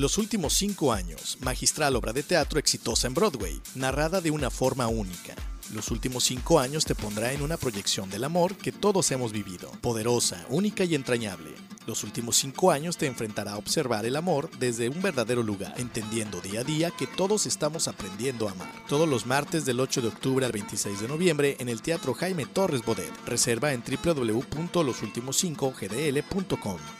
Los últimos cinco años, magistral obra de teatro exitosa en Broadway, narrada de una forma única. Los últimos cinco años te pondrá en una proyección del amor que todos hemos vivido, poderosa, única y entrañable. Los últimos cinco años te enfrentará a observar el amor desde un verdadero lugar, entendiendo día a día que todos estamos aprendiendo a amar. Todos los martes del 8 de octubre al 26 de noviembre en el Teatro Jaime Torres Bodet. Reserva en www.losultimos5gdl.com.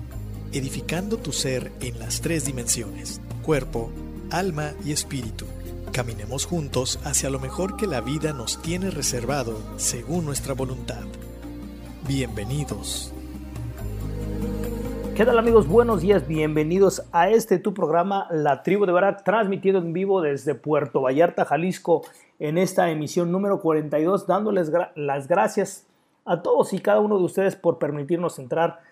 edificando tu ser en las tres dimensiones, cuerpo, alma y espíritu. Caminemos juntos hacia lo mejor que la vida nos tiene reservado según nuestra voluntad. Bienvenidos. ¿Qué tal amigos? Buenos días, bienvenidos a este tu programa La Tribu de Barak, transmitido en vivo desde Puerto Vallarta, Jalisco, en esta emisión número 42, dándoles las gracias a todos y cada uno de ustedes por permitirnos entrar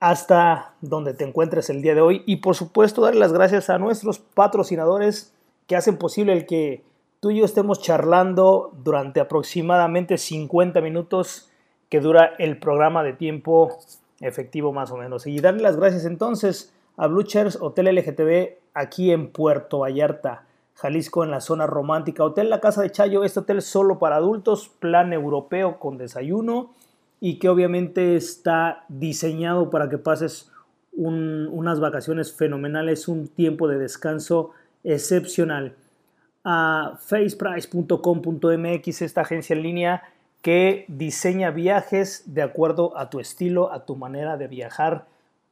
hasta donde te encuentres el día de hoy y por supuesto darle las gracias a nuestros patrocinadores que hacen posible el que tú y yo estemos charlando durante aproximadamente 50 minutos que dura el programa de tiempo efectivo más o menos. Y darle las gracias entonces a Blue Hotel LGTB aquí en Puerto Vallarta, Jalisco, en la zona romántica. Hotel La Casa de Chayo, este hotel solo para adultos, plan europeo con desayuno y que obviamente está diseñado para que pases un, unas vacaciones fenomenales, un tiempo de descanso excepcional. A faceprice.com.mx, esta agencia en línea que diseña viajes de acuerdo a tu estilo, a tu manera de viajar.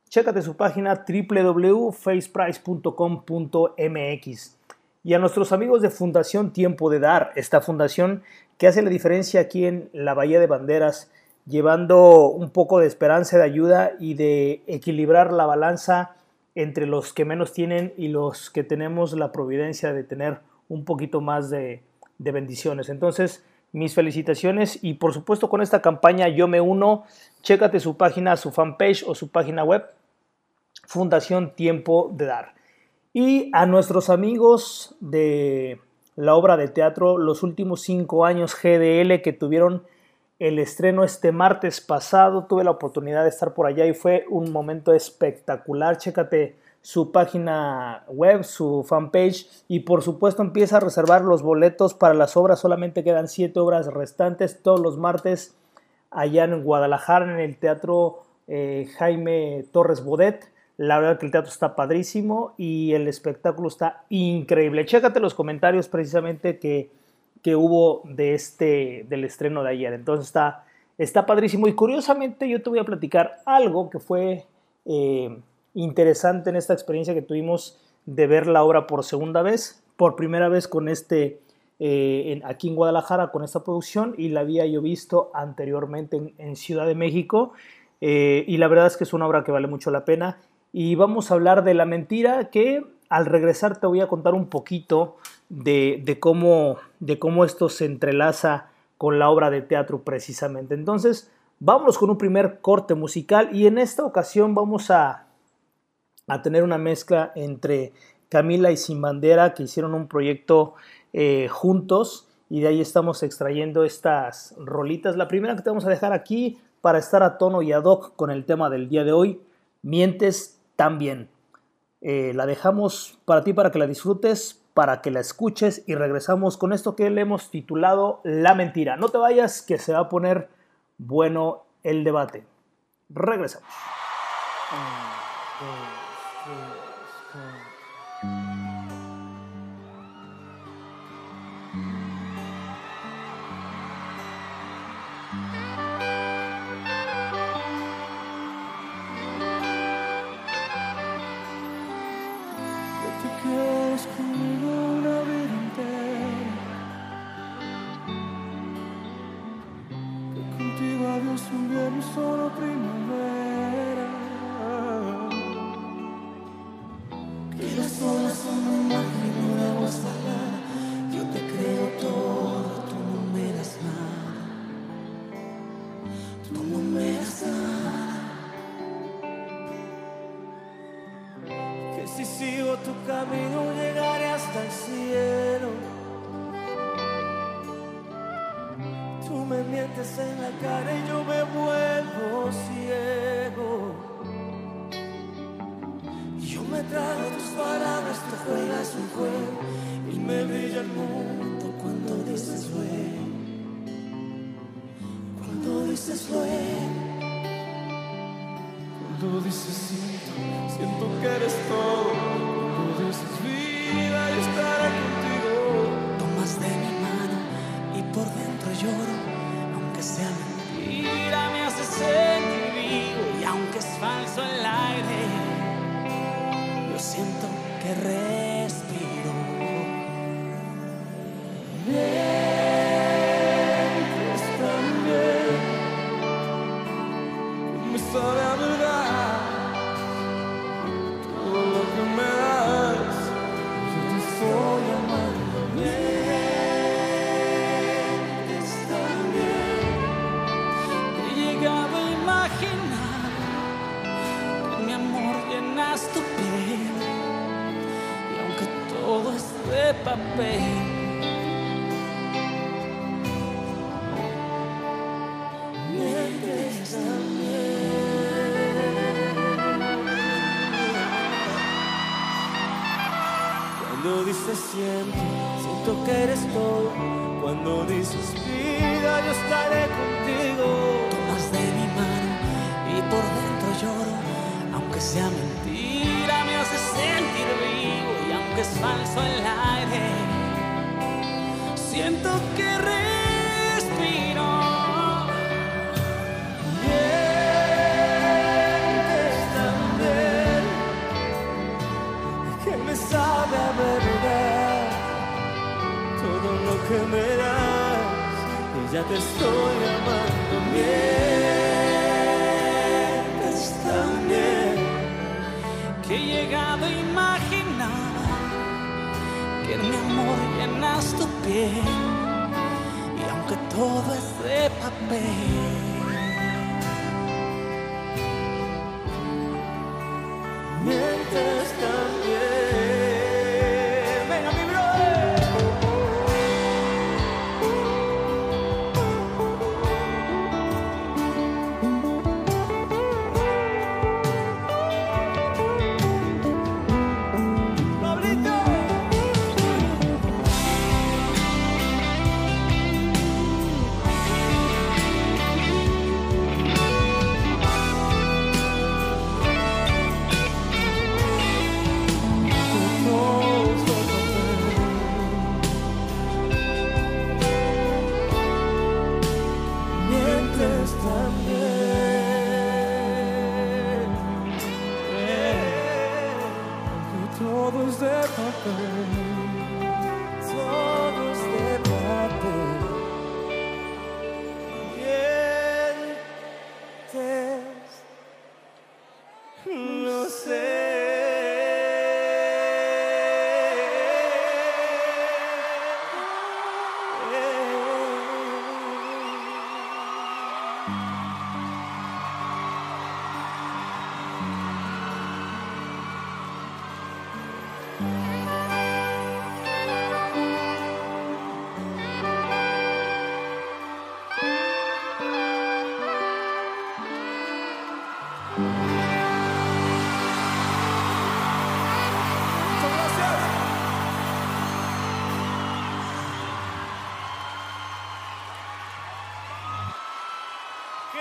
Chécate su página www.faceprice.com.mx. Y a nuestros amigos de Fundación Tiempo de Dar, esta fundación que hace la diferencia aquí en la Bahía de Banderas, llevando un poco de esperanza, de ayuda y de equilibrar la balanza entre los que menos tienen y los que tenemos la providencia de tener un poquito más de, de bendiciones. Entonces, mis felicitaciones y por supuesto con esta campaña yo me uno. Chécate su página, su fanpage o su página web, Fundación Tiempo de Dar. Y a nuestros amigos de la obra de teatro Los últimos cinco años GDL que tuvieron el estreno este martes pasado. Tuve la oportunidad de estar por allá y fue un momento espectacular. Chécate su página web, su fanpage y por supuesto empieza a reservar los boletos para las obras. Solamente quedan siete obras restantes todos los martes allá en Guadalajara en el Teatro eh, Jaime Torres Bodet. La verdad que el teatro está padrísimo y el espectáculo está increíble. Chécate los comentarios precisamente que que hubo de este, del estreno de ayer. Entonces está, está padrísimo. Y curiosamente yo te voy a platicar algo que fue eh, interesante en esta experiencia que tuvimos de ver la obra por segunda vez. por primera vez con este, eh, en- aquí en Guadalajara con esta producción y la había yo visto anteriormente en, en Ciudad de México eh, y la verdad es que es una obra que vale mucho la pena y vamos a hablar de La Mentira que al regresar te voy a contar un poquito de, de cómo, de cómo esto se entrelaza con la obra de teatro precisamente. Entonces, vámonos con un primer corte musical y en esta ocasión vamos a, a tener una mezcla entre Camila y Sin Bandera que hicieron un proyecto eh, juntos y de ahí estamos extrayendo estas rolitas. La primera que te vamos a dejar aquí para estar a tono y ad hoc con el tema del día de hoy, Mientes también. Eh, la dejamos para ti para que la disfrutes, para que la escuches y regresamos con esto que le hemos titulado La Mentira. No te vayas que se va a poner bueno el debate. Regresamos. Llenas tu piel y aunque todo es de papel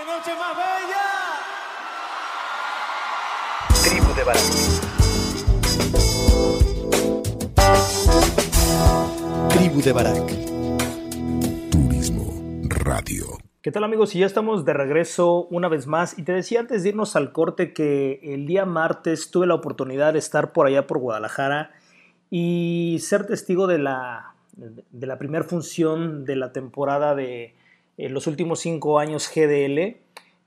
¡Qué noche más bella! Tribu de Barak. Tribu de Barak. Turismo Radio. ¿Qué tal amigos? Y ya estamos de regreso una vez más. Y te decía antes de irnos al corte que el día martes tuve la oportunidad de estar por allá por Guadalajara y ser testigo de la, de la primera función de la temporada de eh, los últimos cinco años GDL,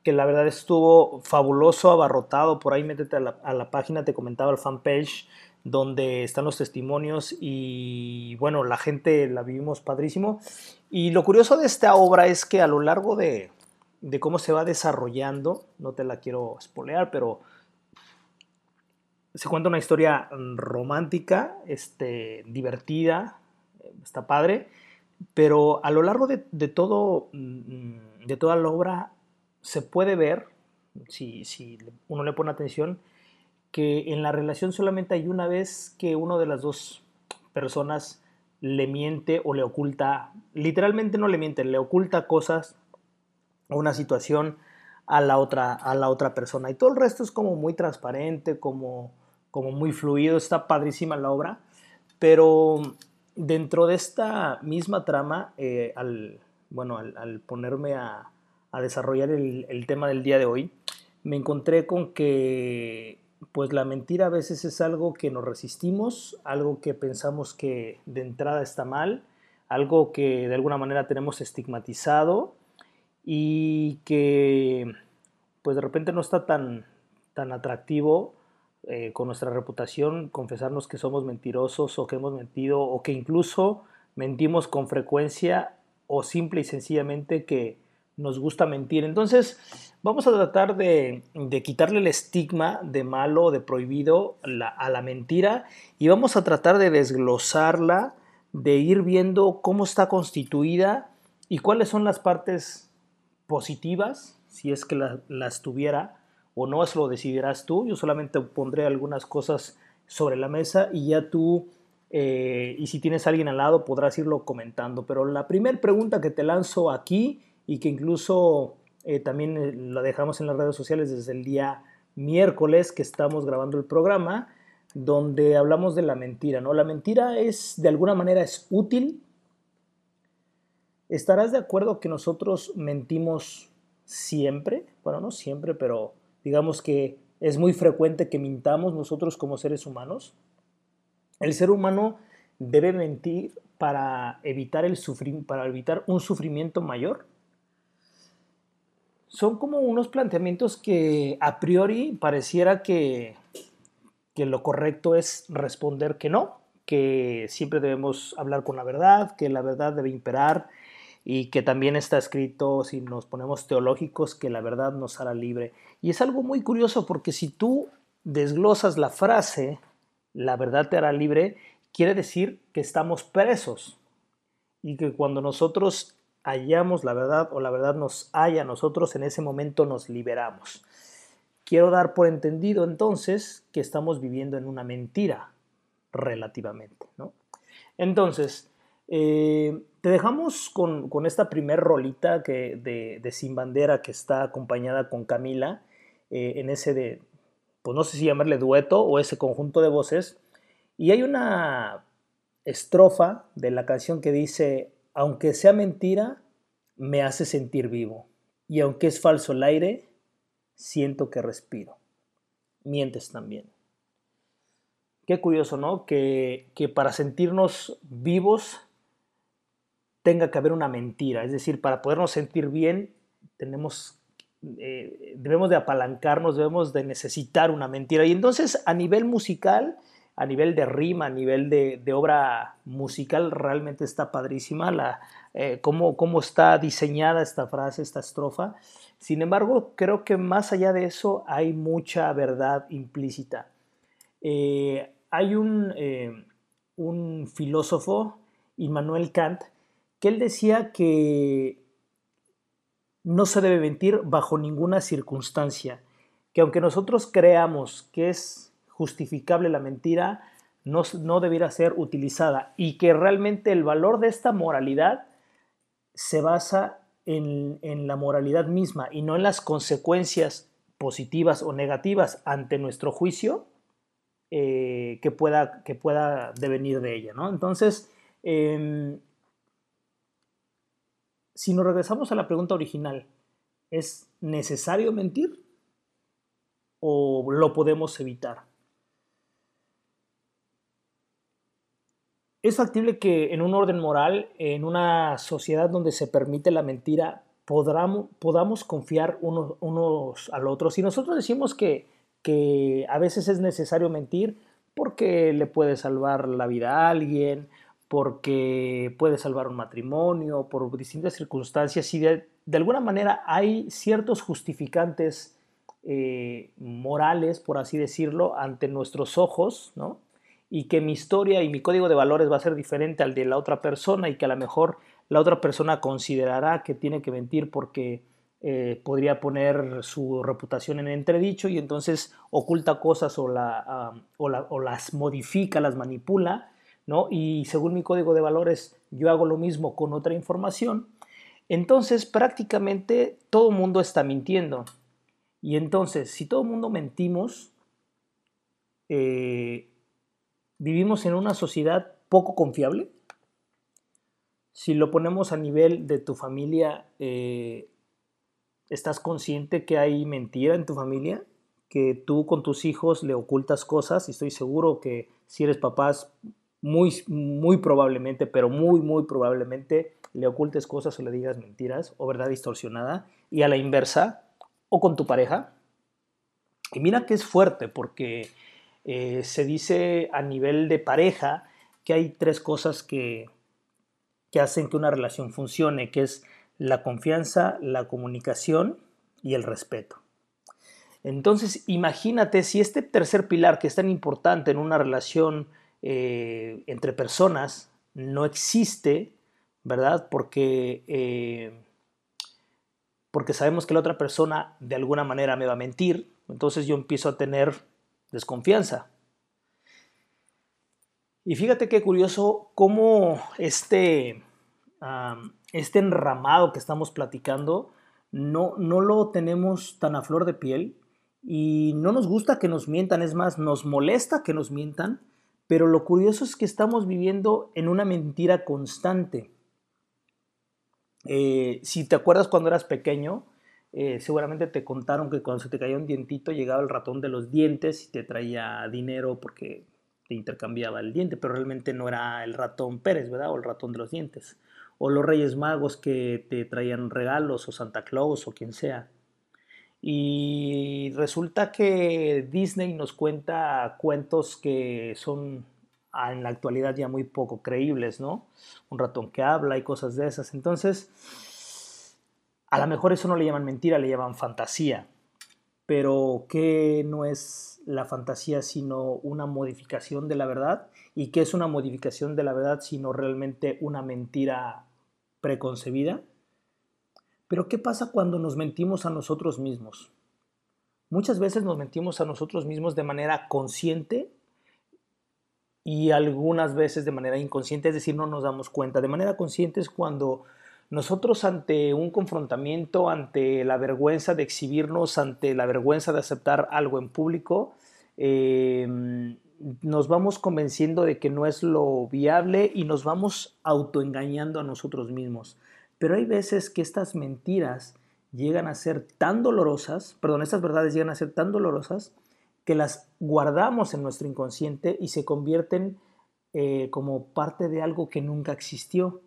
que la verdad estuvo fabuloso, abarrotado. Por ahí métete a la, página, te comentaba el fanpage donde están los testimonios y bueno, la gente la vivimos padrísimo. Y lo curioso de esta obra es que a lo largo de, de cómo se va desarrollando, no te la quiero spoilear, pero se cuenta una historia romántica, este, divertida, está padre, pero a lo largo de, de todo, de toda la obra se puede ver, si, si uno le pone atención, que en la relación solamente hay una vez que uno de las dos personas le miente o le oculta, literalmente no le miente, le oculta cosas o una situación a la otra, a la otra persona. Y todo el resto es como muy transparente, como, como muy fluido, está padrísima la obra, pero dentro de esta misma trama, eh, al, bueno, al, ponerme a, a desarrollar el, el tema del día de hoy, me encontré con que pues la mentira a veces es algo que nos resistimos, algo que pensamos que de entrada está mal, algo que de alguna manera tenemos estigmatizado y que pues de repente no está tan, tan atractivo eh, con nuestra reputación confesarnos que somos mentirosos o que hemos mentido o que incluso mentimos con frecuencia o simple y sencillamente que nos gusta mentir. Entonces, vamos a tratar de, quitarle el estigma de malo, de prohibido a la mentira y vamos a tratar de desglosarla, de ir viendo cómo está constituida y cuáles son las partes positivas, si es que la, las tuviera o no, eso lo decidirás tú. Yo solamente pondré algunas cosas sobre la mesa y ya tú, eh, y si tienes a alguien al lado, podrás irlo comentando. Pero la primera pregunta que te lanzo aquí y que incluso eh, también eh, la dejamos en las redes sociales desde el día miércoles que estamos grabando el programa, donde hablamos de la mentira, ¿no? La mentira es, de alguna manera, es útil. ¿Estarás de acuerdo que nosotros mentimos siempre? Bueno, no siempre, pero digamos que es muy frecuente que mintamos nosotros como seres humanos. El ser humano debe mentir para evitar, el para evitar un sufrimiento mayor son como unos planteamientos que a priori pareciera que, que lo correcto es responder que no, que siempre debemos hablar con la verdad, que la verdad debe imperar y que también está escrito, si nos ponemos teológicos, que la verdad nos hará libre. Y es algo muy curioso porque si tú desglosas la frase, la verdad te hará libre, quiere decir que estamos presos y que cuando nosotros hallamos la verdad o la verdad nos halla a nosotros, en ese momento nos liberamos. Quiero dar por entendido entonces que estamos viviendo en una mentira relativamente. ¿no? Entonces, eh, te dejamos con, con esta primer rolita que, de, de, Sin Bandera que está acompañada con Camila eh, en ese de, pues no sé si llamarle dueto o ese conjunto de voces. Y hay una estrofa de la canción que dice, aunque sea mentira, me hace sentir vivo. Y aunque es falso el aire, siento que respiro. Mientes también. Qué curioso, ¿no? Que, que para sentirnos vivos tenga que haber una mentira. Es decir, para podernos sentir bien, tenemos, eh, debemos de apalancarnos, debemos de necesitar una mentira. Y entonces, a nivel musical, a nivel de rima, a nivel de, obra musical, realmente está padrísima la, eh, cómo, cómo está diseñada esta frase, esta estrofa. Sin embargo, creo que más allá de eso hay mucha verdad implícita. Eh, hay un, un filósofo, Immanuel Kant, que él decía que no se debe mentir bajo ninguna circunstancia, que aunque nosotros creamos que es justificable la mentira, no, no debiera ser utilizada y que realmente el valor de esta moralidad se basa en, en, la moralidad misma y no en las consecuencias positivas o negativas ante nuestro juicio eh, que, pueda, que pueda devenir de ella. ¿no? Entonces, eh, si nos regresamos a la pregunta original, ¿es necesario mentir o lo podemos evitar? Es factible que en un orden moral, en una sociedad donde se permite la mentira, podamos, confiar unos, unos al otro. Si nosotros decimos que, que a veces es necesario mentir porque le puede salvar la vida a alguien, porque puede salvar un matrimonio, por distintas circunstancias, y de, alguna manera hay ciertos justificantes eh, morales, por así decirlo, ante nuestros ojos, ¿no? Y que mi historia y mi código de valores va a ser diferente al de la otra persona y que a lo mejor la otra persona considerará que tiene que mentir porque eh, podría poner su reputación en entredicho y entonces oculta cosas o, la, ah, o, o las modifica, las manipula ¿no? Y según mi código de valores, yo hago lo mismo con otra información. Entonces, prácticamente todo mundo está mintiendo. Y entonces, si todo mundo mentimos, eh, vivimos en una sociedad poco confiable. Si lo ponemos a nivel de tu familia, eh, ¿estás consciente que hay mentira en tu familia? Que tú con tus hijos le ocultas cosas y estoy seguro que si eres papás muy, muy probablemente, pero muy, muy probablemente le ocultes cosas o le digas mentiras o verdad distorsionada y a la inversa o con tu pareja. Y mira que es fuerte porque eh, se dice a nivel de pareja que hay tres cosas que, que hacen que una relación funcione, que es la confianza, la comunicación y el respeto. Entonces, imagínate si este tercer pilar que es tan importante en una relación eh, entre personas no existe, ¿verdad? Porque, eh, porque sabemos que la otra persona de alguna manera me va a mentir, entonces yo empiezo a tener desconfianza. Y fíjate qué curioso cómo este, este enramado que estamos platicando no, no lo tenemos tan a flor de piel y no nos gusta que nos mientan, es más, nos molesta que nos mientan, pero lo curioso es que estamos viviendo en una mentira constante. Eh, si te acuerdas cuando eras pequeño, eh, seguramente te contaron que cuando se te caía un dientito llegaba el ratón de los dientes y te traía dinero porque te intercambiaba el diente, pero realmente no era el ratón Pérez, ¿verdad? O el ratón de los dientes. O los Reyes Magos que te traían regalos, o Santa Claus, o quien sea. Y resulta que Disney nos cuenta cuentos que son ah, en la actualidad ya muy poco creíbles, ¿no? Un ratón que habla y cosas de esas. Entonces, a lo mejor eso no le llaman mentira, le llaman fantasía. Pero ¿qué no es la fantasía sino una modificación de la verdad? ¿Y qué es una modificación de la verdad sino realmente una mentira preconcebida? Pero ¿qué pasa cuando nos mentimos a nosotros mismos? Muchas veces nos mentimos a nosotros mismos de manera consciente y algunas veces de manera inconsciente, es decir, no nos damos cuenta. De manera consciente es cuando nosotros ante un confrontamiento, ante la vergüenza de exhibirnos, ante la vergüenza de aceptar algo en público, em, nos vamos convenciendo de que no es lo viable y nos vamos autoengañando a nosotros mismos. Pero hay veces que estas mentiras llegan a ser tan dolorosas, perdón, estas verdades llegan a ser tan dolorosas que las guardamos en nuestro inconsciente y se convierten eh, como parte de algo que nunca existió.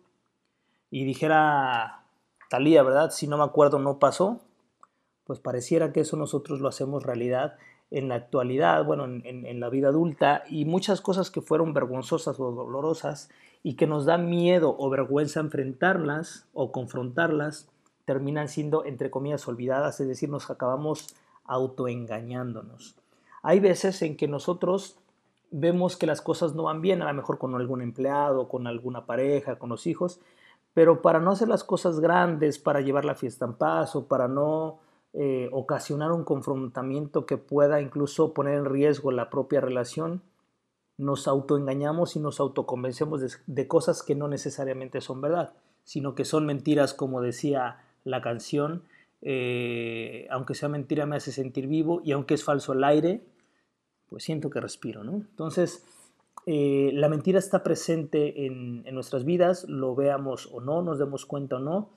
Y dijera Talía, ¿verdad? Si no me acuerdo, no pasó. Pues pareciera que eso nosotros lo hacemos realidad en la actualidad, bueno, en, la vida adulta, y muchas cosas que fueron vergonzosas o dolorosas y que nos da miedo o vergüenza enfrentarlas o confrontarlas, terminan siendo, entre comillas, olvidadas, es decir, nos acabamos autoengañándonos. Hay veces en que nosotros vemos que las cosas no van bien, a lo mejor con algún empleado, con alguna pareja, con los hijos, pero para no hacer las cosas grandes, para llevar la fiesta en paz o para no eh, ocasionar un confrontamiento que pueda incluso poner en riesgo la propia relación, nos autoengañamos y nos autoconvencemos de, cosas que no necesariamente son verdad, sino que son mentiras, como decía la canción, eh, aunque sea mentira me hace sentir vivo y aunque es falso el aire, pues siento que respiro. Entonces, eh, la mentira está presente en, en, nuestras vidas, lo veamos o no, nos demos cuenta o no.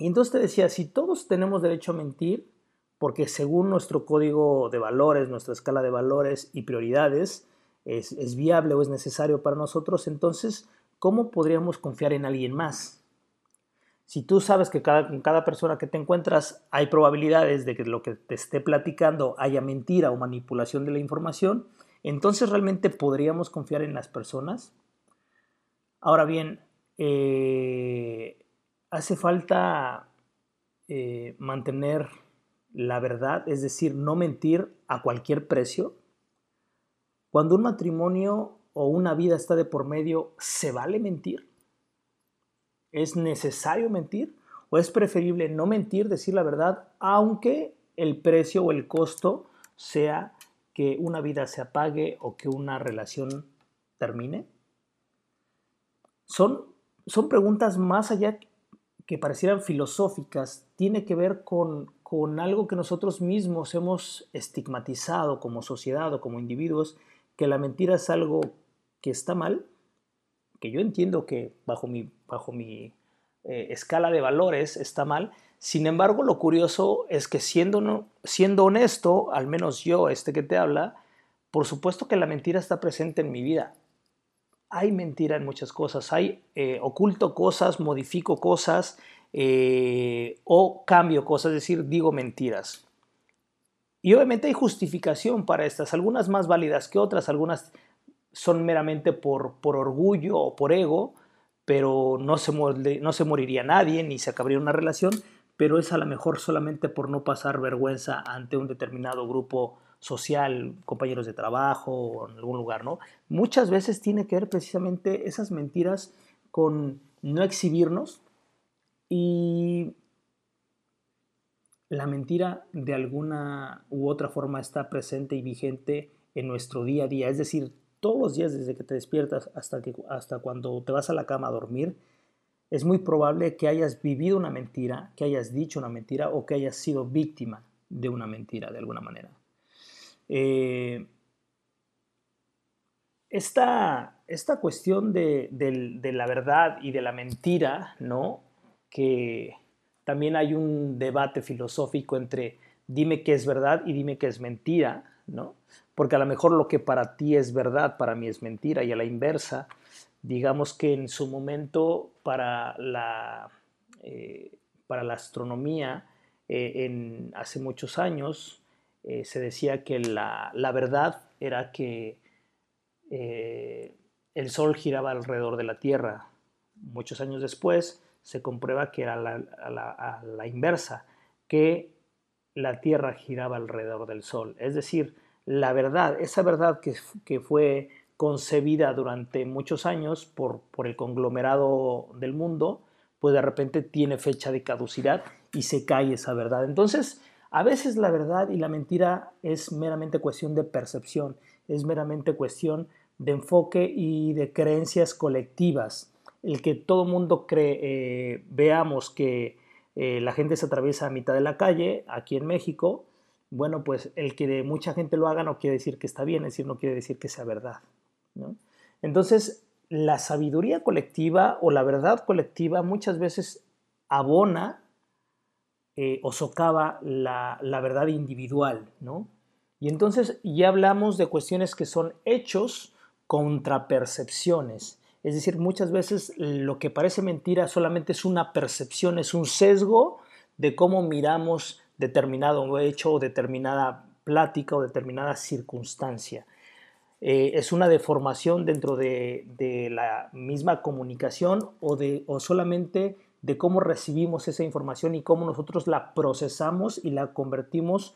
Y entonces te decía, si todos tenemos derecho a mentir, porque según nuestro código de valores, nuestra escala de valores y prioridades, es, viable o es necesario para nosotros, entonces, ¿cómo podríamos confiar en alguien más? Si tú sabes que cada, con cada persona que te encuentras hay probabilidades de que lo que te esté platicando haya mentira o manipulación de la información, entonces realmente podríamos confiar en las personas. Ahora bien, eh, hace falta eh, mantener la verdad, es decir, no mentir a cualquier precio. Cuando un matrimonio o una vida está de por medio, ¿se vale mentir? ¿Es necesario mentir? ¿O es preferible no mentir, decir la verdad, aunque el precio o el costo sea que una vida se apague o que una relación termine? Son, son preguntas más allá que parecieran filosóficas, tiene que ver con, con algo que nosotros mismos hemos estigmatizado como sociedad o como individuos, que la mentira es algo que está mal que yo entiendo que bajo mi, bajo mi eh, escala de valores está mal. Sin embargo, lo curioso es que siendo, siendo honesto, al menos yo, este que te habla, por supuesto que la mentira está presente en mi vida. Hay mentira en muchas cosas, hay eh, oculto cosas, modifico cosas eh, o cambio cosas, es decir, digo mentiras. Y obviamente hay justificación para estas, algunas más válidas que otras, algunas son meramente por, por orgullo o por ego, pero no se, no se moriría nadie ni se acabaría una relación, pero es a lo mejor solamente por no pasar vergüenza ante un determinado grupo social, compañeros de trabajo o en algún lugar, ¿no? Muchas veces tiene que ver precisamente esas mentiras con no exhibirnos y la mentira de alguna u otra forma está presente y vigente en nuestro día a día, es decir, todos los días desde que te despiertas hasta, que, hasta cuando te vas a la cama a dormir, es muy probable que hayas vivido una mentira, que hayas dicho una mentira o que hayas sido víctima de una mentira de alguna manera. Eh, esta, esta, cuestión de, de, la verdad y de la mentira, ¿no? Que también hay un debate filosófico entre dime qué es verdad y dime qué es mentira, ¿no? porque a lo mejor lo que para ti es verdad, para mí es mentira, y a la inversa, digamos que en su momento para la, eh, para la astronomía, eh, en, hace muchos años, eh, se decía que la, la verdad era que el Sol giraba alrededor de la Tierra. Muchos años después se comprueba que era la, a la inversa, que la Tierra giraba alrededor del Sol. Es decir, la verdad, esa verdad que, fue concebida durante muchos años por, por, el conglomerado del mundo, pues de repente tiene fecha de caducidad y se cae esa verdad. Entonces, a veces la verdad y la mentira es meramente cuestión de percepción, es meramente cuestión de enfoque y de creencias colectivas. El que todo mundo cree, eh, veamos que eh, la gente se atraviesa a mitad de la calle, aquí en México, bueno, pues el que mucha gente lo haga no quiere decir que está bien, es decir, no quiere decir que sea verdad. Entonces, la sabiduría colectiva o la verdad colectiva muchas veces abona eh, o socava la, la, verdad individual, ¿no? Y entonces ya hablamos de cuestiones que son hechos contra percepciones. Es decir, muchas veces lo que parece mentira solamente es una percepción, es un sesgo de cómo miramos determinado hecho o determinada plática o determinada circunstancia. Eh, es una deformación dentro de, la misma comunicación o, de, o solamente de cómo recibimos esa información y cómo nosotros la procesamos y la convertimos,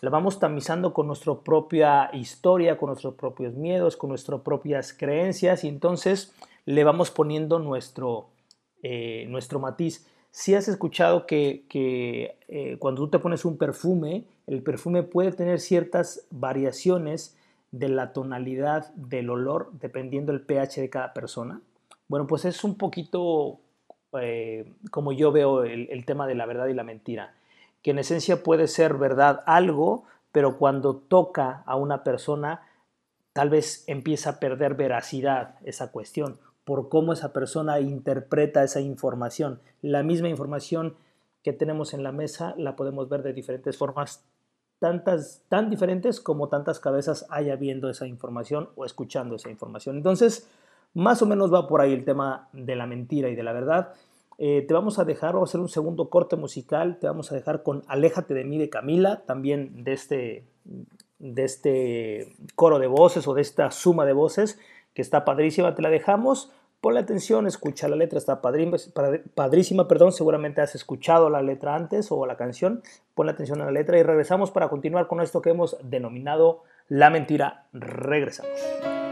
la vamos tamizando con nuestra propia historia, con nuestros propios miedos, con nuestras propias creencias y entonces le vamos poniendo nuestro, eh, nuestro matiz si has escuchado que, eh, cuando tú te pones un perfume, el perfume puede tener ciertas variaciones de la tonalidad del olor dependiendo del pH de cada persona. Bueno, pues es un poquito eh, como yo veo el, el tema de la verdad y la mentira, que en esencia puede ser verdad algo, pero cuando toca a una persona, tal vez empieza a perder veracidad esa cuestión por cómo esa persona interpreta esa información. La misma información que tenemos en la mesa la podemos ver de diferentes formas, tantas, tan diferentes como tantas cabezas haya viendo esa información o escuchando esa información. Entonces, más o menos va por ahí el tema de la mentira y de la verdad. Eh, te vamos a dejar, vamos a hacer un segundo corte musical, te vamos a dejar con Aléjate de mí de Camila, también de este, de este coro de voces o de esta suma de voces que está padrísima, te la dejamos. Ponle atención, escucha la letra, está padrísima, perdón, seguramente has escuchado la letra antes o la canción, ponle atención a la letra y regresamos para continuar con esto que hemos denominado la mentira. Regresamos.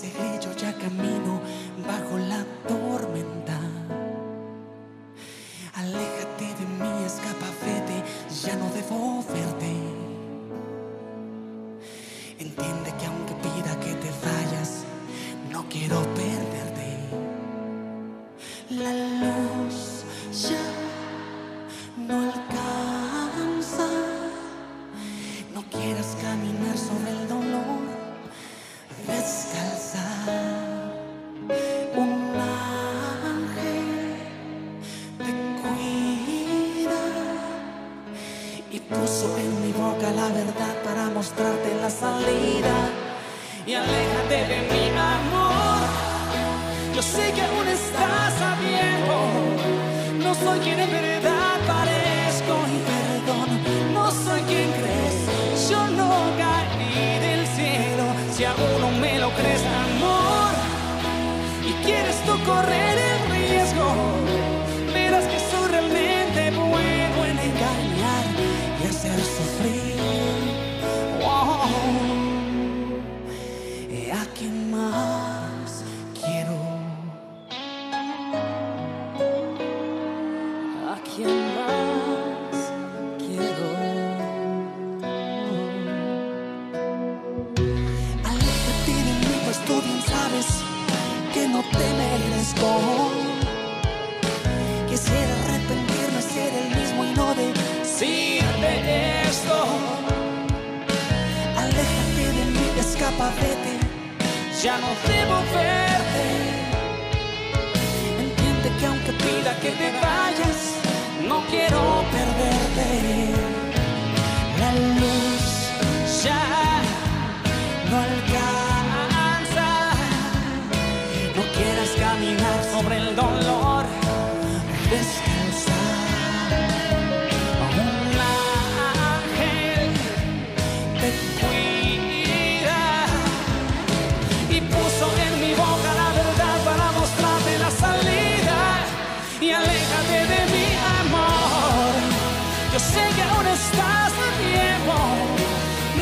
ese grillo ya camina. no quiero perderte. La luz ya no alcanza, no quieras caminar sobre el dolor.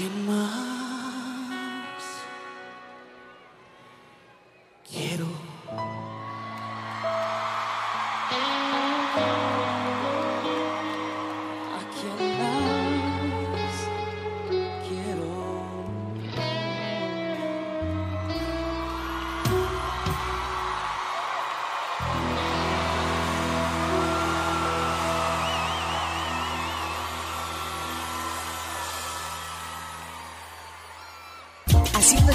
más? haciendo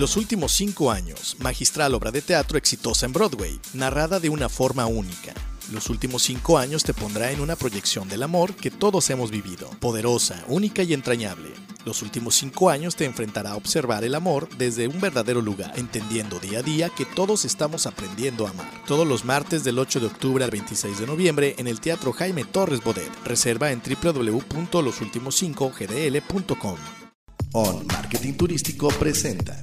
Los últimos cinco años, magistral obra de teatro exitosa en Broadway, narrada de una forma única los últimos cinco años te pondrá en una proyección del amor que todos hemos vivido, poderosa, única y entrañable. Los últimos cinco años te enfrentará a observar el amor desde un verdadero lugar, entendiendo día a día que todos estamos aprendiendo a amar. Todos los martes del 8 de octubre al 26 de noviembre en el Teatro Jaime Torres Bodet. Reserva en www.losultimos5gdl.com. On Marketing Turístico presenta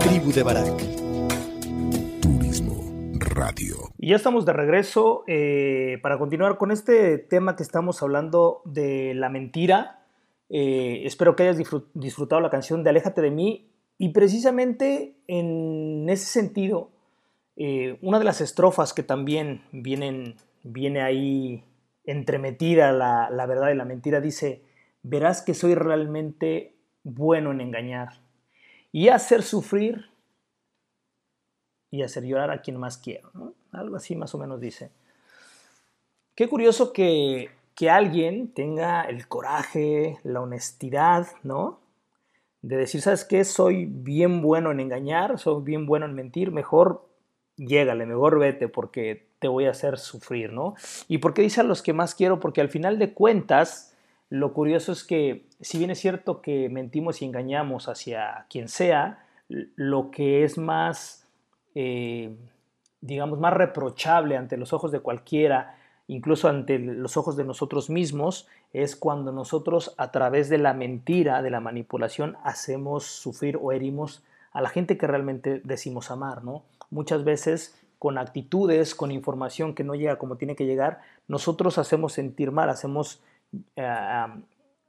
Tribu de Barak. Turismo Radio. Y ya estamos de regreso eh, para continuar con este tema que estamos hablando de la mentira. Eh, espero que hayas disfrutado la canción de Aléjate de mí. Y precisamente en ese sentido, eh, una de las estrofas que también vienen, viene ahí entremetida la, la verdad y la mentira dice, verás que soy realmente bueno en engañar y hacer sufrir y hacer llorar a quien más quiero. Algo así más o menos dice. Qué curioso que, que alguien tenga el coraje, la honestidad, ¿no? De decir, ¿sabes qué? Soy bien bueno en engañar, soy bien bueno en mentir, mejor llégale, mejor vete porque te voy a hacer sufrir, ¿no? ¿Y por qué dice a los que más quiero? Porque al final de cuentas, lo curioso es que, si bien es cierto que mentimos y engañamos hacia quien sea, lo que es más, eh, digamos, más reprochable ante los ojos de cualquiera, incluso ante los ojos de nosotros mismos, es cuando nosotros a través de la mentira, de la manipulación, hacemos sufrir o herimos a la gente que realmente decimos amar, ¿no? Muchas veces con actitudes, con información que no llega como tiene que llegar, nosotros hacemos sentir mal, hacemos eh,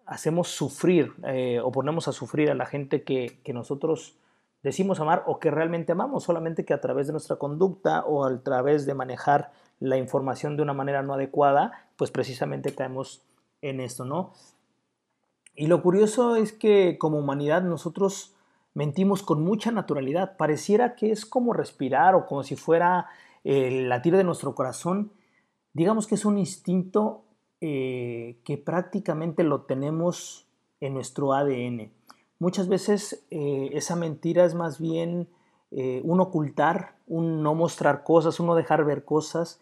hacemos sufrir eh, o ponemos a sufrir a la gente que, nosotros decimos amar o que realmente amamos, solamente que a través de nuestra conducta o a través de manejar la información de una manera no adecuada, pues precisamente caemos en esto, ¿no? Y lo curioso es que como humanidad nosotros mentimos con mucha naturalidad, pareciera que es como respirar o como si fuera el latir de nuestro corazón, digamos que es un instinto eh, que prácticamente lo tenemos en nuestro ADN. Muchas veces eh, esa mentira es más bien eh, un ocultar, un no mostrar cosas, uno dejar ver cosas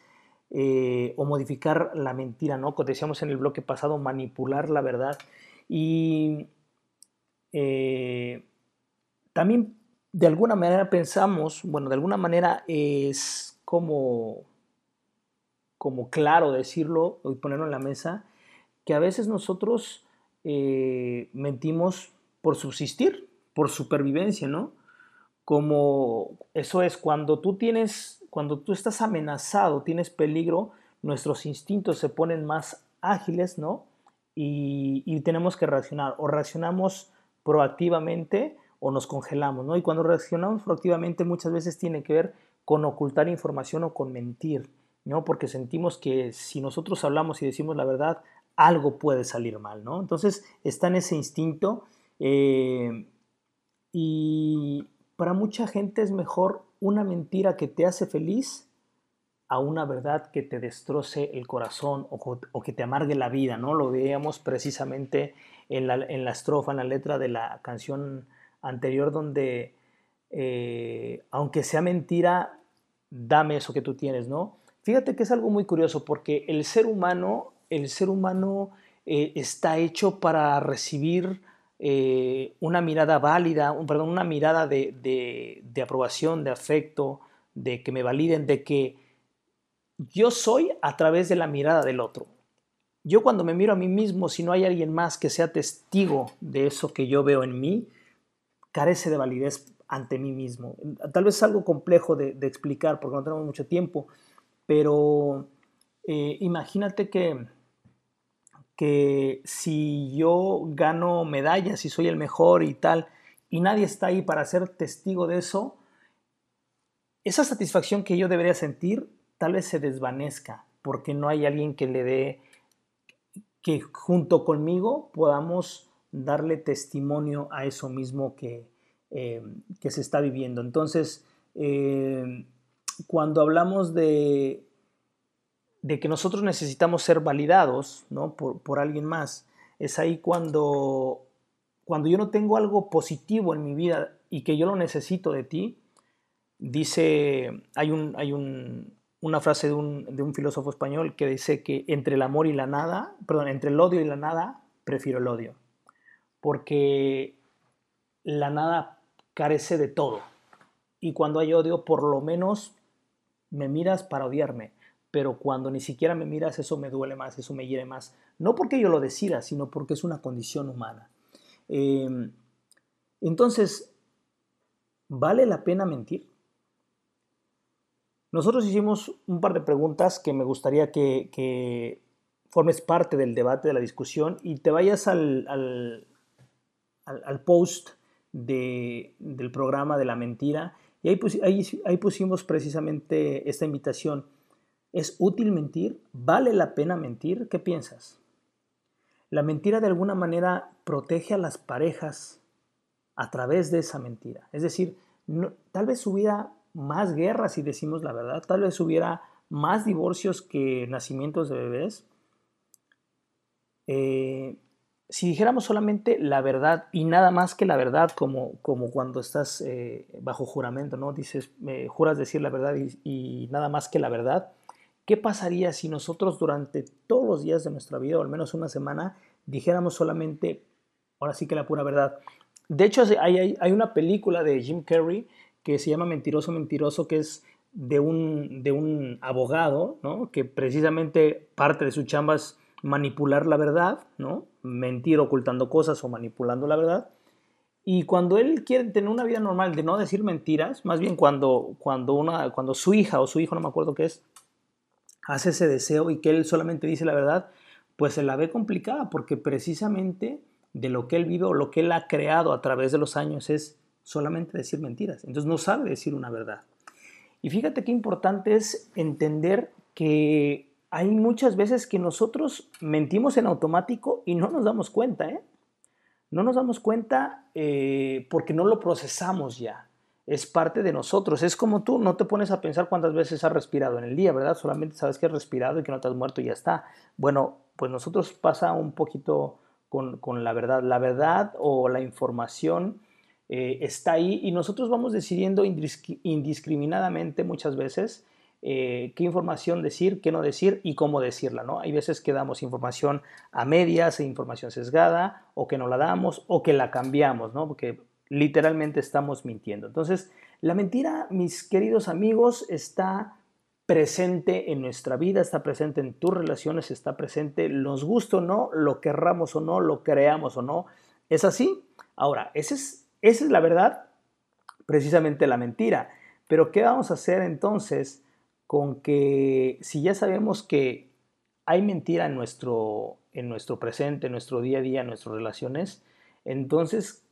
o modificar la mentira, ¿no? Como decíamos en el bloque pasado, manipular la verdad. Y también de alguna manera pensamos, bueno, de alguna manera es como como claro decirlo y ponerlo en la mesa, que a veces nosotros eh, mentimos por subsistir, por supervivencia, ¿no? Como eso es cuando tú tienes, cuando tú estás amenazado, tienes peligro, nuestros instintos se ponen más ágiles, ¿no? Y, y tenemos que reaccionar. O reaccionamos proactivamente o nos congelamos, ¿no? Y cuando reaccionamos proactivamente muchas veces tiene que ver con ocultar información o con mentir. ¿No? Porque sentimos que si nosotros hablamos y decimos la verdad, algo puede salir mal, ¿no? Entonces está en ese instinto eh, y para mucha gente es mejor una mentira que te hace feliz a una verdad que te destroce el corazón o, que te amargue la vida, ¿no? Lo veíamos precisamente en la, en la, estrofa, en la letra de la canción anterior, donde eh, aunque sea mentira, dame eso que tú tienes, ¿no? Fíjate que es algo muy curioso porque el ser humano, el ser humano eh, está hecho para recibir eh, una mirada válida, perdón, una mirada de, de, aprobación, de afecto, de que me validen, de que yo soy a través de la mirada del otro. Yo cuando me miro a mí mismo, si no hay alguien más que sea testigo de eso que yo veo en mí, carece de validez ante mí mismo. Tal vez es algo complejo de, explicar porque no tenemos mucho tiempo, pero eh, imagínate que que si yo gano medallas y soy el mejor y tal, y nadie está ahí para ser testigo de eso, esa satisfacción que yo debería sentir tal vez se desvanezca, porque no hay alguien que le dé, que junto conmigo podamos darle testimonio a eso mismo que, eh, que se está viviendo. Entonces, eh, cuando hablamos de de que nosotros necesitamos ser validados ¿no? por, alguien más, es ahí cuando, cuando yo no tengo algo positivo en mi vida y que yo lo necesito de ti, dice, hay, un, hay un, una frase de un, de un, filósofo español que dice que entre el amor y la nada, perdón, entre el odio y la nada, prefiero el odio, porque la nada carece de todo. Y cuando hay odio, por lo menos me miras para odiarme pero cuando ni siquiera me miras, eso me duele más, eso me hiere más. No porque yo lo decida, sino porque es una condición humana. Em, entonces, ¿vale la pena mentir? Nosotros hicimos un par de preguntas que me gustaría que, formes parte del debate, de la discusión y te vayas al, al, post del programa de la mentira. Y ahí, ahí, ahí pusimos precisamente esta invitación ¿Es útil mentir? ¿Vale la pena mentir? ¿Qué piensas? La mentira de alguna manera protege a las parejas a través de esa mentira. Es decir, tal vez hubiera más guerras si decimos la verdad, tal vez hubiera más divorcios que nacimientos de bebés. Eh, si dijéramos solamente la verdad y nada más que la verdad, como, como cuando estás eh, bajo juramento, ¿no? Dices, juras decir la verdad y nada más que la verdad, ¿Qué pasaría si nosotros durante todos los días de nuestra vida, o al menos una semana, dijéramos solamente, ahora sí que la pura verdad? De hecho, hay, hay, una película de Jim Carrey que se llama Mentiroso, Mentiroso, que es de un, de un abogado, ¿no? que precisamente parte de su chamba es manipular la verdad, ¿no? Mentir ocultando cosas o manipulando la verdad. Y cuando él quiere tener una vida normal de no decir mentiras, más bien cuando, cuando, una, cuando su hija o su hijo, no me acuerdo qué es, hace ese deseo y que él solamente dice la verdad, pues se la ve complicada porque precisamente de lo que él vive o lo que él ha creado a través de los años es solamente decir mentiras. Entonces no sabe decir una verdad. Y fíjate qué importante es entender que hay muchas veces que nosotros mentimos en automático y no nos damos cuenta, ¿eh? No nos damos cuenta eh, porque no lo procesamos ya es parte de nosotros. Es como tú, no te pones a pensar cuántas veces has respirado en el día, ¿verdad? Solamente sabes que has respirado y que no te has muerto y ya está. Bueno, pues nosotros pasa un poquito con, la verdad. La verdad o la información eh, está ahí y nosotros vamos decidiendo indiscriminadamente muchas veces eh, qué información decir, qué no decir y cómo decirla, ¿no? Hay veces que damos información a medias, información sesgada, o que no la damos, o que la cambiamos, ¿no? Porque literalmente estamos mintiendo. Entonces, la mentira, mis queridos amigos, está presente en nuestra vida, está presente en tus relaciones, está presente, nos guste o no, lo querramos o no, lo creamos o no. ¿Es así? Ahora, esa es, esa es la verdad, precisamente la mentira. Pero ¿qué vamos a hacer entonces con que si ya sabemos que hay mentira en nuestro, en nuestro presente, en nuestro día a día, en nuestras relaciones, entonces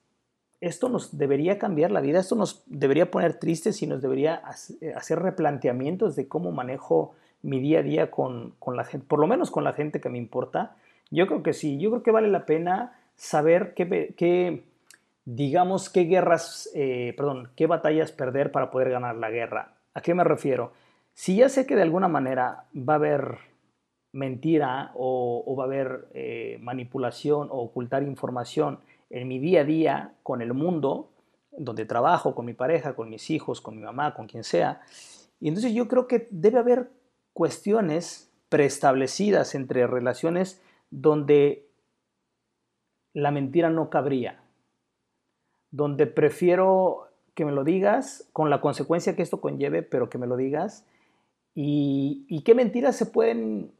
esto nos debería cambiar la vida, esto nos debería poner tristes y nos debería eh, hacer replanteamientos de cómo manejo mi día a día con, la gente, por lo menos con la gente que me importa. Yo creo que sí, yo creo que vale la pena saber qué, digamos, qué guerras, eh, perdón, qué batallas perder para poder ganar la guerra. ¿A qué me refiero? Si ya sé que de alguna manera va a haber mentira o, va a haber eh, manipulación o ocultar información en mi día a día con el mundo, donde trabajo, con mi pareja, con mis hijos, con mi mamá, con quien sea, y entonces yo creo que debe haber cuestiones preestablecidas entre relaciones donde la mentira no cabría, donde prefiero que me lo digas con la consecuencia que esto conlleve, pero que me lo digas, y, qué mentiras se pueden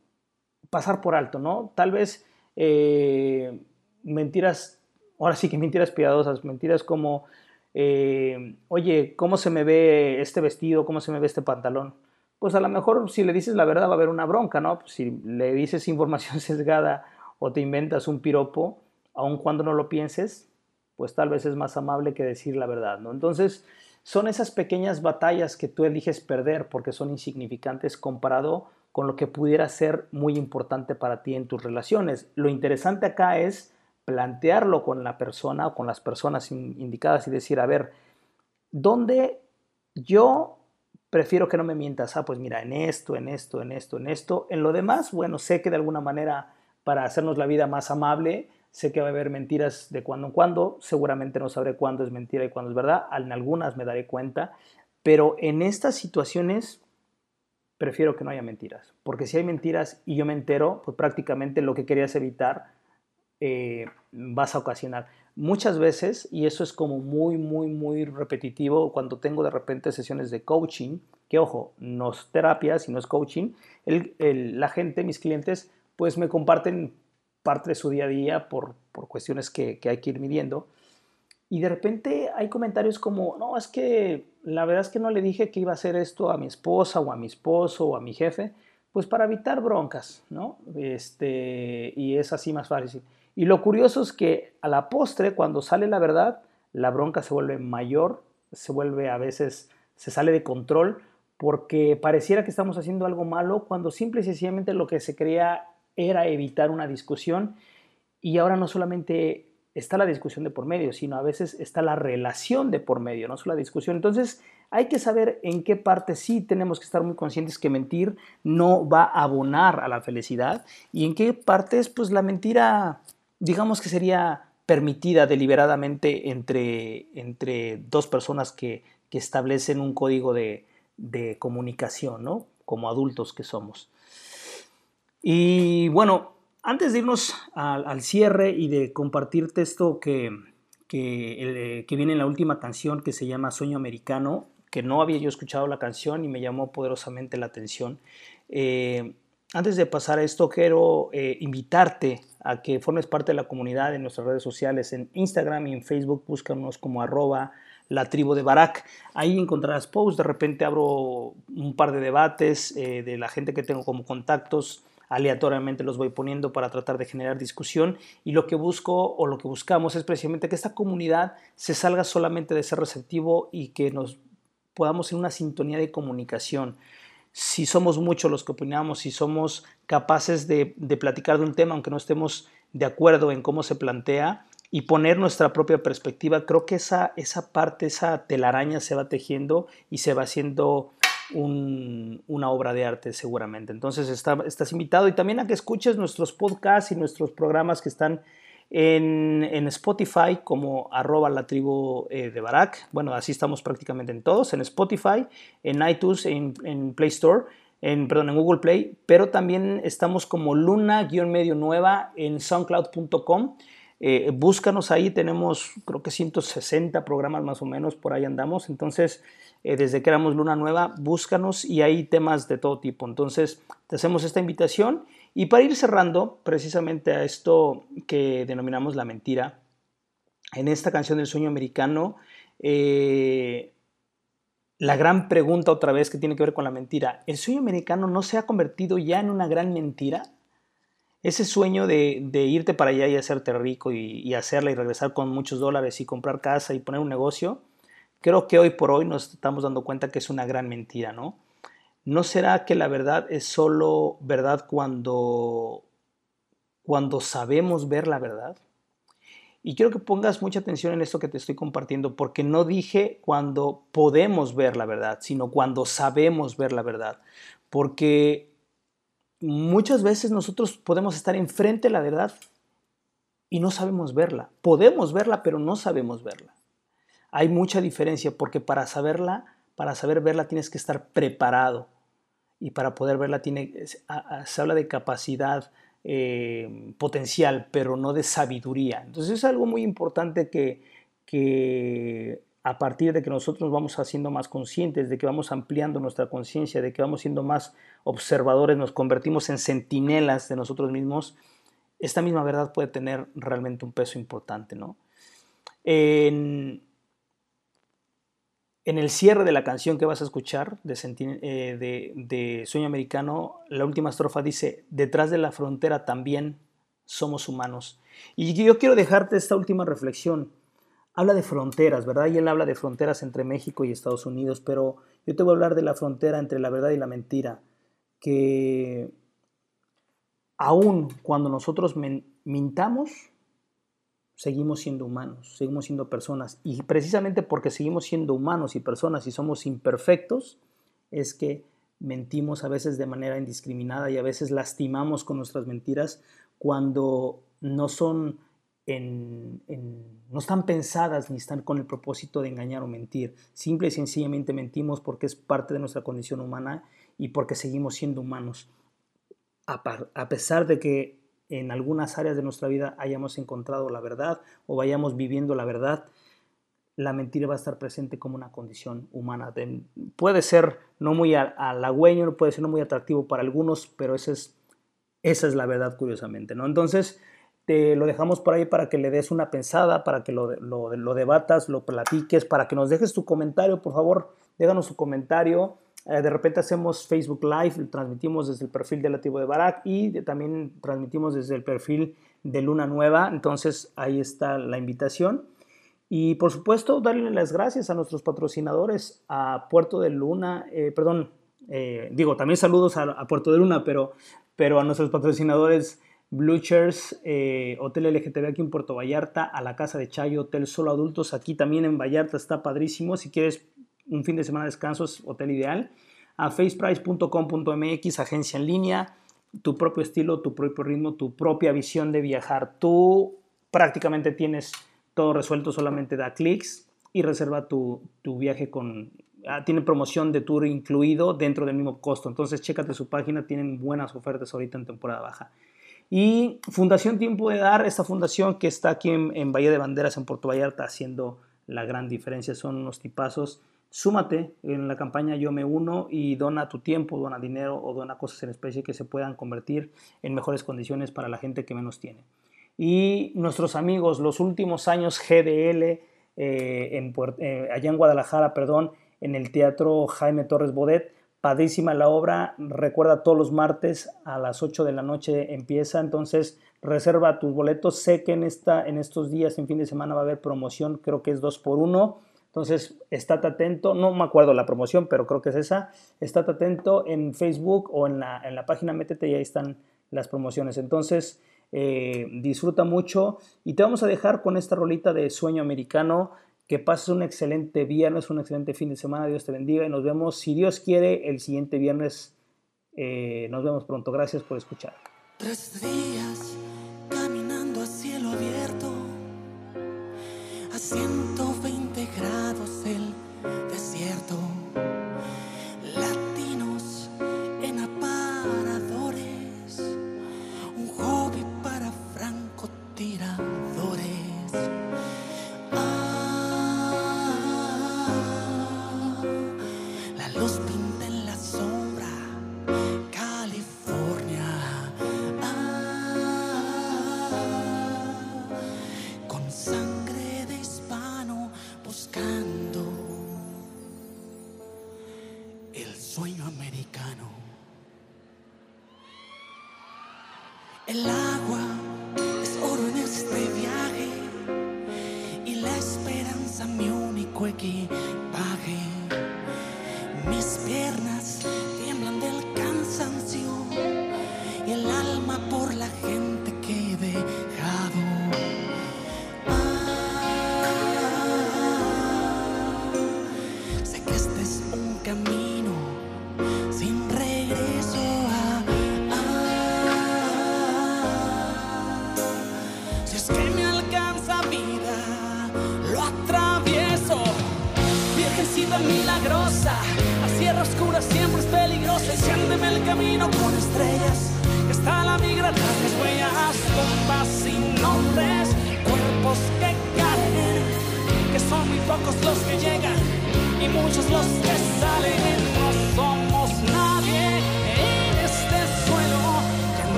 pasar por alto, ¿no? Tal vez eh, mentiras, ahora sí que mentiras piadosas, mentiras como, eh, oye, ¿cómo se me ve este vestido? ¿Cómo se me ve este pantalón? Pues a lo mejor si le dices la verdad va a haber una bronca, ¿no? Pues si le dices información sesgada o te inventas un piropo, aun cuando no lo pienses, pues tal vez es más amable que decir la verdad, ¿no? Entonces, son esas pequeñas batallas que tú eliges perder porque son insignificantes comparado con lo que pudiera ser muy importante para ti en tus relaciones. Lo interesante acá es plantearlo con la persona o con las personas indicadas y decir, a ver, ¿dónde yo prefiero que no me mientas? Ah, pues mira, en esto, en esto, en esto, en esto. En lo demás, bueno, sé que de alguna manera para hacernos la vida más amable, sé que va a haber mentiras de cuando en cuando, seguramente no sabré cuándo es mentira y cuándo es verdad, en algunas me daré cuenta, pero en estas situaciones prefiero que no haya mentiras, porque si hay mentiras y yo me entero, pues prácticamente lo que querías evitar eh, vas a ocasionar. Muchas veces, y eso es como muy, muy, muy repetitivo, cuando tengo de repente sesiones de coaching, que ojo, no es terapia, sino es coaching, la gente, mis clientes, pues me comparten parte de su día a día por, por cuestiones que, que, hay que ir midiendo. Y de repente hay comentarios como, no, es que la verdad es que no le dije que iba a hacer esto a mi esposa o a mi esposo o a mi jefe, pues para evitar broncas, ¿no? Este, y es así más fácil. Y lo curioso es que a la postre, cuando sale la verdad, la bronca se vuelve mayor, se vuelve a veces, se sale de control, porque pareciera que estamos haciendo algo malo cuando simple y sencillamente lo que se quería era evitar una discusión y ahora no solamente está la discusión de por medio, sino a veces está la relación de por medio, no solo la discusión. Entonces hay que saber en qué parte sí tenemos que estar muy conscientes que mentir no va a abonar a la felicidad y en qué partes pues la mentira digamos que sería permitida deliberadamente entre, entre dos personas que, establecen un código de, comunicación, ¿no? Como adultos que somos. Y bueno, antes de irnos al, cierre y de compartirte esto que, que, viene en la última canción que se llama Sueño Americano, que no había yo escuchado la canción y me llamó poderosamente la atención. Eh, antes de pasar a esto, quiero eh, invitarte a que formes parte de la comunidad en nuestras redes sociales, en Instagram y en Facebook, búscanos como arroba la tribu de Barak. Ahí encontrarás posts, de repente abro un par de debates eh, de la gente que tengo como contactos, aleatoriamente los voy poniendo para tratar de generar discusión. Y lo que busco o lo que buscamos es precisamente que esta comunidad se salga solamente de ser receptivo y que nos podamos en una sintonía de comunicación. Si somos muchos los que opinamos, si somos capaces de, platicar de un tema, aunque no estemos de acuerdo en cómo se plantea, y poner nuestra propia perspectiva, creo que esa, esa parte, esa telaraña se va tejiendo y se va haciendo una obra de arte seguramente. Entonces estás invitado y también a que escuches nuestros podcasts y nuestros programas que están en, Spotify como arroba la tribu eh, de Barak. Bueno, así estamos prácticamente en todos, en Spotify, en iTunes, en, Play Store, en, perdón, en Google Play, pero también estamos como luna-medio nueva en soundcloud.com. Eh, búscanos ahí, tenemos creo que 160 programas más o menos, por ahí andamos. Entonces, eh, desde que éramos Luna Nueva, búscanos y hay temas de todo tipo. Entonces, te hacemos esta invitación y para ir cerrando precisamente a esto que denominamos la mentira, en esta canción del sueño americano, eh, la gran pregunta otra vez que tiene que ver con la mentira, ¿el sueño americano no se ha convertido ya en una gran mentira? Ese sueño de, irte para allá y hacerte rico y, y, hacerla y regresar con muchos dólares y comprar casa y poner un negocio, creo que hoy por hoy nos estamos dando cuenta que es una gran mentira, ¿no? ¿No será que la verdad es solo verdad cuando, cuando sabemos ver la verdad? Y quiero que pongas mucha atención en esto que te estoy compartiendo, porque no dije cuando podemos ver la verdad, sino cuando sabemos ver la verdad. Porque muchas veces nosotros podemos estar enfrente de la verdad y no sabemos verla. Podemos verla, pero no sabemos verla. Hay mucha diferencia porque para saberla, para saber verla tienes que estar preparado y para poder verla tiene, se habla de capacidad eh, potencial, pero no de sabiduría. Entonces es algo muy importante que, que a partir de que nosotros nos vamos haciendo más conscientes, de que vamos ampliando nuestra conciencia, de que vamos siendo más observadores, nos convertimos en centinelas de nosotros mismos, esta misma verdad puede tener realmente un peso importante, ¿no? En, el cierre de la canción que vas a escuchar eh, de, Sueño Americano, la última estrofa dice, detrás de la frontera también somos humanos. Y yo quiero dejarte esta última reflexión. Habla de fronteras, ¿verdad? Y él habla de fronteras entre México y Estados Unidos, pero yo te voy a hablar de la frontera entre la verdad y la mentira, que aún cuando nosotros mintamos, seguimos siendo humanos, seguimos siendo personas. Y precisamente porque seguimos siendo humanos y personas y somos imperfectos, es que mentimos a veces de manera indiscriminada y a veces lastimamos con nuestras mentiras cuando no son no están pensadas ni están con el propósito de engañar o mentir. Simple y sencillamente mentimos porque es parte de nuestra condición humana y porque seguimos siendo humanos a, pesar de que en algunas áreas de nuestra vida hayamos encontrado la verdad o vayamos viviendo la verdad, la mentira va a estar presente como una condición humana. puede ser no muy halagüeño, puede ser no muy atractivo para algunos, pero esa es, esa es la verdad, curiosamente. ¿no? Entonces, te lo dejamos por ahí para que le des una pensada, para que lo, lo, debatas, lo platiques, para que nos dejes tu comentario, por favor, déjanos tu comentario. Eh, de repente hacemos Facebook Live, transmitimos desde el perfil de la tribu de Barak y también transmitimos desde el perfil de Luna Nueva. Entonces ahí está la invitación. Y por supuesto, darle las gracias a nuestros patrocinadores, a Puerto de Luna, eh, perdón, eh, digo, también saludos a, Puerto de Luna, pero, pero a nuestros patrocinadores Blue Chairs, Hotel LGTB aquí en Puerto Vallarta, a la Casa de Chayo, Hotel Solo Adultos, aquí también en Vallarta está padrísimo. Si quieres un fin de semana de descanso es hotel ideal. A faceprice.com.mx, agencia en línea, tu propio estilo, tu propio ritmo, tu propia visión de viajar. Tú prácticamente tienes todo resuelto, solamente da clics y reserva tu, viaje con... Ah, tiene promoción de tour incluido dentro del mismo costo. Entonces, chécate su página, tienen buenas ofertas ahorita en temporada baja. Y Fundación Tiempo de Dar, esta fundación que está aquí en, en Bahía de Banderas, en Puerto Vallarta, haciendo la gran diferencia. Son unos tipazos Súmate en la campaña Yo me uno y dona tu tiempo, dona dinero o dona cosas en especie que se puedan convertir en mejores condiciones para la gente que menos tiene. Y nuestros amigos, los últimos años GDL, eh, eh, allá en Guadalajara, perdón, en el Teatro Jaime Torres Bodet, padrísima la obra, recuerda todos los martes a las 8 de la noche empieza, entonces reserva tus boletos, sé que en, esta, en estos días, en fin de semana va a haber promoción, creo que es 2 por 1 entonces, estate atento, no me acuerdo la promoción, pero creo que es esa. Estate atento en Facebook o en la, en la página Métete y ahí están las promociones. Entonces, eh, disfruta mucho y te vamos a dejar con esta rolita de sueño americano. Que pases un excelente viernes, un excelente fin de semana. Dios te bendiga y nos vemos, si Dios quiere, el siguiente viernes. Eh, nos vemos pronto. Gracias por escuchar. Tres días caminando a cielo abierto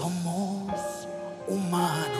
somos humanos.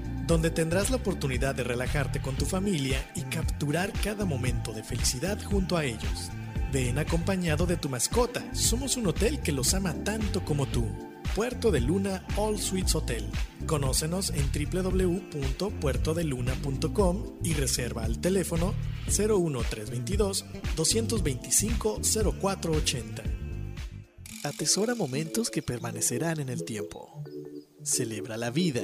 donde tendrás la oportunidad de relajarte con tu familia y capturar cada momento de felicidad junto a ellos. Ven acompañado de tu mascota, somos un hotel que los ama tanto como tú. Puerto de Luna All Suites Hotel. Conócenos en www.puertodeluna.com y reserva al teléfono 01322 225 0480. Atesora momentos que permanecerán en el tiempo. Celebra la vida.